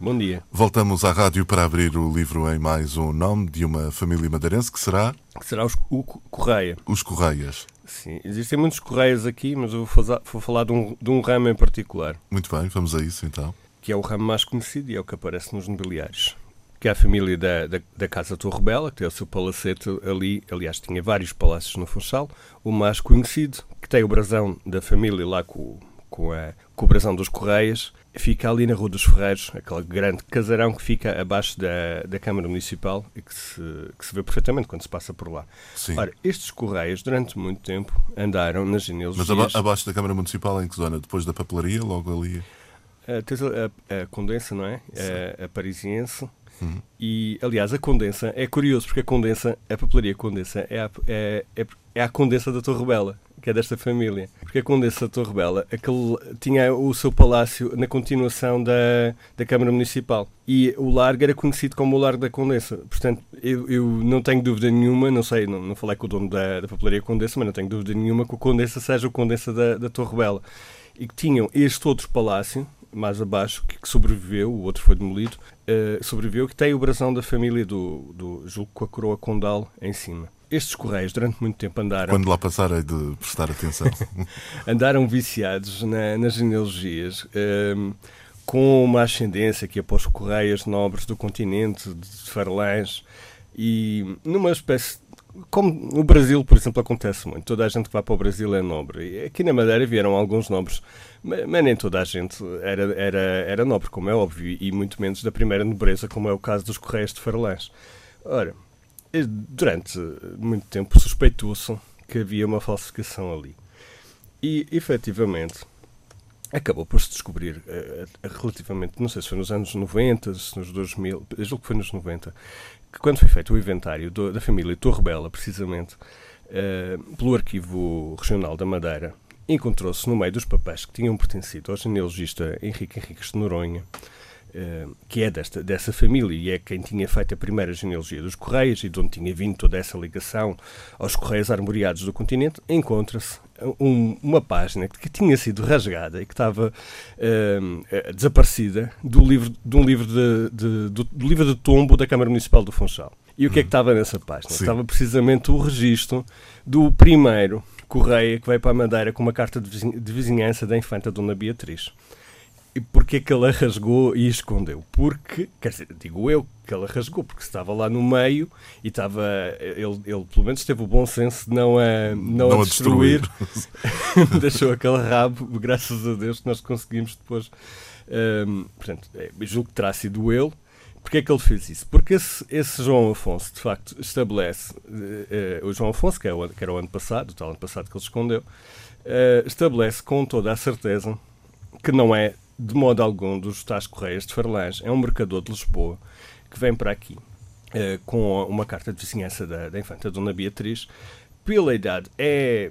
Bom dia. Voltamos à rádio para abrir o livro em mais um nome de uma família madeirense que será Será os, o Correia. os Correias. Sim, existem muitos Correias aqui, mas eu vou, fazer- vou falar de um, de um ramo em particular, Muito bem, vamos a isso então. que é o ramo mais conhecido e é o que aparece nos nobiliários. Que é a família da, da, da Casa Torre Bela, que tem o seu palacete ali, aliás, tinha vários palácios no Funchal. O mais conhecido, que tem o brasão da família lá com, com, a, com o brasão dos Correias, fica ali na Rua dos Ferreiros, aquele grande casarão que fica abaixo da, da Câmara Municipal e que se, que se vê perfeitamente quando se passa por lá. Sim. Ora, estes Correias, durante muito tempo, andaram nas Mas genealogias... aba- abaixo da Câmara Municipal, em que zona? Depois da papelaria, logo ali. Uh, tens a, a- a Condensa, não é? A, a Parisiense. Uhum. E, aliás, a Condensa é curioso porque a Condensa, a papelaria Condensa, é a, é, é, é a Condensa da Torre Bela, que é desta família. Porque a Condensa da Torre Bela aquele, tinha o seu palácio na continuação da, da Câmara Municipal. E o largo era conhecido como o Largo da Condensa. Portanto, eu, eu não tenho dúvida nenhuma, não sei, não, não falei com o dono da, da papelaria Condensa, mas não tenho dúvida nenhuma que o Condensa seja o Condensa da, da Torre Bela. E que tinham este outro palácio, mais abaixo, que, que sobreviveu, o outro foi demolido, eh, sobreviveu, que tem o brasão da família do, do julgo com a coroa condal em cima. Estes correios durante muito tempo andaram, Quando lá passar, hei de prestar atenção. andaram viciados na- nas genealogias, ehm, com uma ascendência que após correias nobres do continente, de Farlães, e numa espécie. Como no Brasil, por exemplo, acontece muito. Toda a gente que vai para o Brasil é nobre. E aqui na Madeira vieram alguns nobres, ma- mas nem toda a gente era, era, era nobre, como é óbvio, e muito menos da primeira nobreza, como é o caso dos Correios de Farlães. Ora, durante muito tempo suspeitou-se que havia uma falsificação ali. E, efetivamente, acabou por se descobrir, eh, eh, relativamente, não sei se foi nos anos 90, se nos 2000, eu julgo que foi nos 90, que quando foi feito o inventário do- da família Torre Bela, precisamente, eh, pelo Arquivo Regional da Madeira, encontrou-se no meio dos papéis que tinham pertencido ao genealogista Henrique Henriques de Noronha, eh, que é desta, dessa família e é quem tinha feito a primeira genealogia dos Correios e de onde tinha vindo toda essa ligação aos Correios armoriados do continente, encontra-se um- uma página que tinha sido rasgada e que estava eh, eh, desaparecida do livro, de um livro de, de- do, do livro de tombo da Câmara Municipal do Funchal. E o que é que estava nessa página? Sim. Estava precisamente o registro do primeiro Correia que veio para a Madeira com uma carta de vizinhança da infanta Dona Beatriz. E porquê que ela rasgou e escondeu? Porque, quer dizer, digo eu que ela rasgou, porque estava lá no meio e estava. Ele, ele pelo menos teve o bom senso de não a, não Não a a destruir. destruir. Deixou aquele rabo, graças a Deus, que nós conseguimos depois. hum, portanto, é, julgo que terá sido ele. Porquê é que ele fez isso? Porque esse, esse João Afonso, de facto, estabelece. eh, eh, o João Afonso, que, é o, que era o ano passado, o tal ano passado que ele escondeu, eh, estabelece com toda a certeza que não é de modo algum dos tais Correias de Farlães, é um mercador de Lisboa que vem para aqui eh, com uma carta de vizinhança da, da infanta Dona Beatriz. Pela idade, é,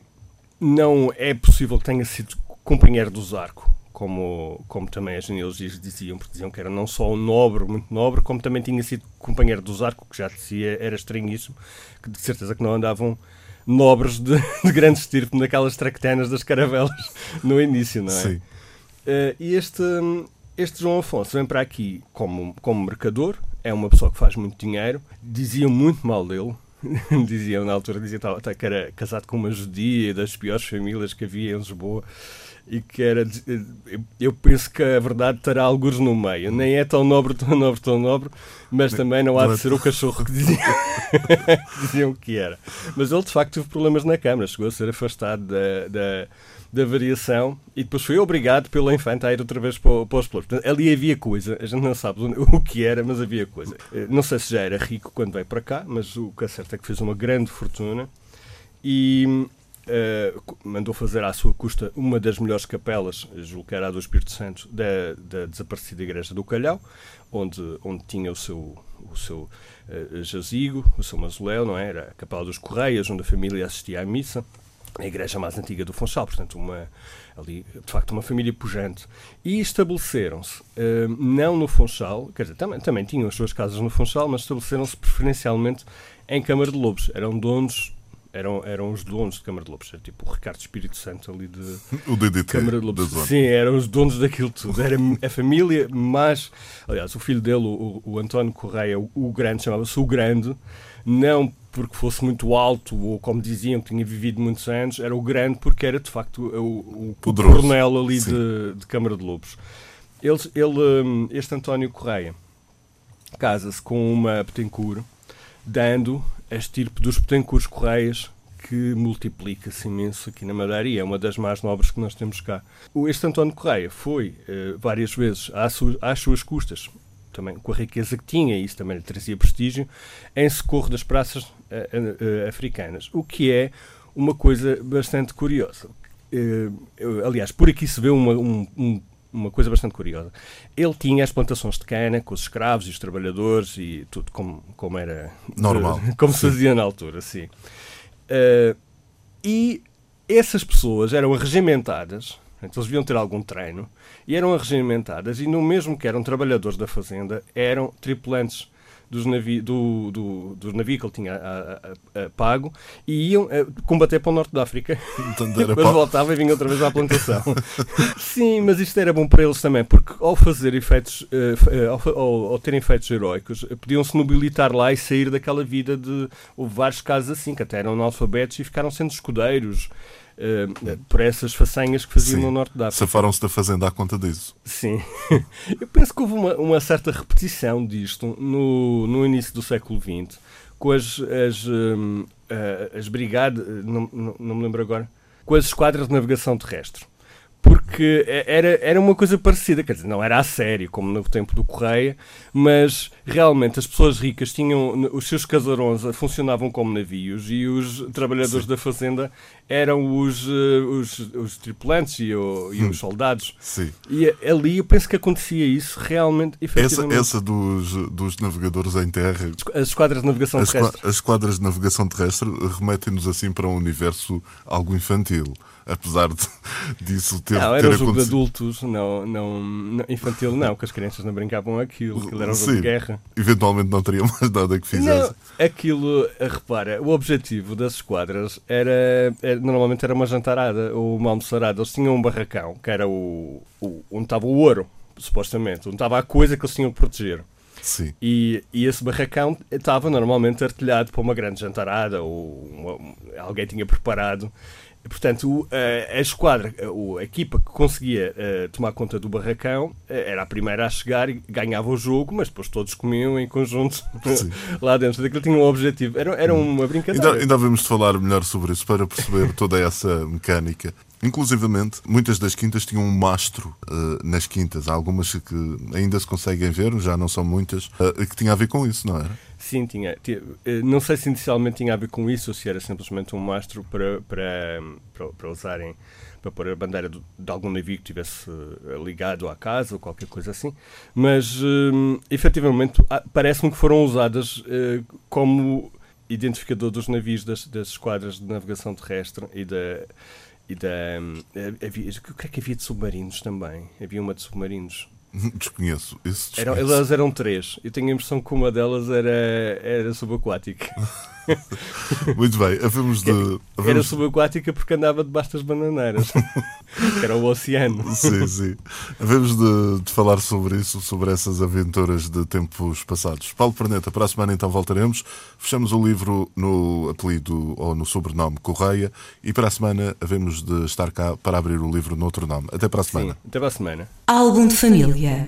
não é possível que tenha sido companheiro do Zarco, como, como também as genealogias diziam, porque diziam que era não só um nobre, muito nobre, como também tinha sido companheiro do Zarco, que já dizia, era estranhíssimo, que de certeza que não andavam nobres de, de grande estirpe naquelas tractanas das caravelas no início, não é? Sim. Eh, e este, este João Afonso vem para aqui como, como mercador, é uma pessoa que faz muito dinheiro, diziam muito mal dele, diziam na altura diziam que era casado com uma judia das piores famílias que havia em Lisboa e que era eu- eu penso que a verdade terá alguns no meio. Nem é tão nobre, tão nobre, tão nobre mas também não há não é de ser o cachorro que diziam, diziam que era. Mas ele de facto teve problemas na Câmara chegou a ser afastado da, da, da variação e depois foi obrigado pela infanta a ir outra vez para, para os pelouros. Portanto, ali havia coisa, a gente não sabe o que era, mas havia coisa. Eh, Não sei se já era rico quando veio para cá, mas o que é certo é que fez uma grande fortuna e eh, mandou fazer à sua custa uma das melhores capelas, julgo que era a do Espírito Santo, da, da desaparecida Igreja do Calhau, onde, onde tinha o seu, o seu uh, jazigo, o seu mausoléu, não é? Era a Capela dos Correias, onde a família assistia à missa, a igreja mais antiga do Funchal, portanto, uma, ali, de facto, uma família pujante. E estabeleceram-se, uh, não no Funchal, quer dizer, também, também tinham as suas casas no Funchal, mas estabeleceram-se preferencialmente em Câmara de Lobos. Eram donos eram, eram os donos de Câmara de Lobos, era tipo o Ricardo Espírito Santo ali de o DDT, Câmara de Lobos. Sim, eram os donos daquilo tudo. Era a família, mas, aliás, o filho dele, o, o António Correia, o, o Grande, chamava-se o Grande, não porque fosse muito alto ou como diziam que tinha vivido muitos anos, era o Grande porque era de facto o, o, o coronel ali de, de, Câmara de Lobos. Ele, ele, hum, este António Correia casa-se com uma Betancourt, dando a estirpe dos Betancourt Correias que multiplica-se imenso aqui na Madeira e é uma das mais nobres que nós temos cá. Este António Correia foi uh, várias vezes às suas, custas, também com a riqueza que tinha, e isso também lhe trazia prestígio, em socorro das praças uh, uh, africanas, o que é uma coisa bastante curiosa. aliás, por aqui se vê uma, um, um uma coisa bastante curiosa. Ele tinha as plantações de cana com os escravos e os trabalhadores e tudo como, como era normal, como se fazia na altura, sim. Uh, e essas pessoas eram arregimentadas, eles deviam ter algum treino, e eram arregimentadas, e no mesmo que eram trabalhadores da fazenda, eram tripulantes dos navi do, do, do navio que ele tinha a, a, a pago e iam combater para o norte da África. Depois voltavam e vinham outra vez à plantação. Sim, mas isto era bom para eles também, porque ao fazer efeitos, uh, ao, ao, ao terem efeitos heroicos, podiam-se nobilitar lá e sair daquela vida de. Houve vários casos assim, que até eram analfabetos e ficaram sendo escudeiros. Uh, por essas façanhas que faziam Sim. no norte da África. Safaram-se da fazenda à conta disso. Sim. Eu penso que houve uma, uma certa repetição disto no, no início do século XX, com as, as, um, uh, as brigadas, não, não, não me lembro agora, com as esquadras de navegação terrestre porque era, era uma coisa parecida, quer dizer, não era a sério, como no tempo do Correia, mas realmente as pessoas ricas tinham, os seus casarões funcionavam como navios e os trabalhadores Sim. da fazenda eram os, eh, os, os tripulantes e, o, e hum. os soldados. Sim. E ali eu penso que acontecia isso realmente, efetivamente. Essa, essa dos, dos navegadores em terra... As esquadras de navegação as terrestre. As esquadras de navegação terrestre remetem-nos assim para um universo algo infantil apesar de, disso ter, não, era um jogo de adultos, não, não, não, infantil não, que as crianças não brincavam aquilo, aquilo era um jogo Sim, de guerra. Eventualmente não teria mais nada que fizesse. Não, aquilo, eh, repara, o objetivo das esquadras era, era, normalmente era uma jantarada ou uma almoçarada. Eles tinham um barracão, que era o, o onde estava o ouro, supostamente, onde estava a coisa que eles tinham que proteger. Sim. E, e esse barracão estava normalmente artilhado para uma grande jantarada ou uma, alguém tinha preparado Portanto, a esquadra, a equipa que conseguia tomar conta do barracão era a primeira a chegar e ganhava o jogo, mas depois todos comiam em conjunto lá dentro. Daquilo tinha um objetivo. Era, era uma brincadeira. Ainda, ainda vamos falar melhor sobre isso para perceber toda essa mecânica. Inclusivamente, muitas das quintas tinham um mastro uh, nas quintas. Há algumas que ainda se conseguem ver, já não são muitas, que tinha a ver com isso, não era? Sim, tinha, tinha, eh, Não sei se inicialmente tinha a ver com isso ou se era simplesmente um mastro para, para, para, para usarem para pôr a bandeira de, de algum navio que estivesse eh, ligado à casa ou qualquer coisa assim, mas um, efetivamente parece-me que foram usadas uh, como identificador dos navios das, das esquadras de navegação terrestre e da. E da um, havia, eu creio que havia de submarinos também. Havia uma de submarinos. Desconheço. Isso desconheço. Eram, elas eram três. Eu tenho a impressão que uma delas era, era subaquática. Muito bem, havemos de. Havemos... Era subaquática porque andava debaixo das bananeiras. era o oceano. Sim, sim. Havemos de, de, falar sobre isso, sobre essas aventuras de tempos passados. Paulo Perneta, para a semana então voltaremos. Fechamos o livro no apelido ou no sobrenome Correia e para a semana havemos de estar cá para abrir o livro no outro nome. Até para a semana. Sim, até para a semana. Álbum de família.